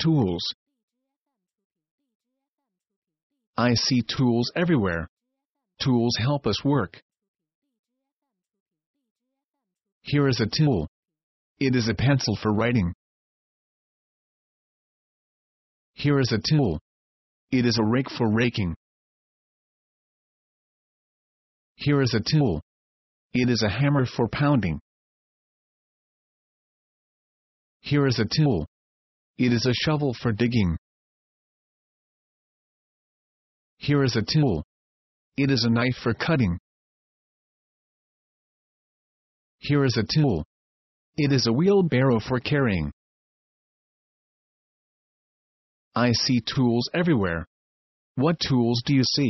Tools. I see tools everywhere. Tools help us work. Here is a tool. It is a pencil for writing. Here is a tool. It is a rake for raking. Here is a tool. It is a hammer for pounding. Here is a tool. It is a shovel for digging. Here is a tool. It is a knife for cutting. Here is a tool. It is a wheelbarrow for carrying. I see tools everywhere. What tools do you see?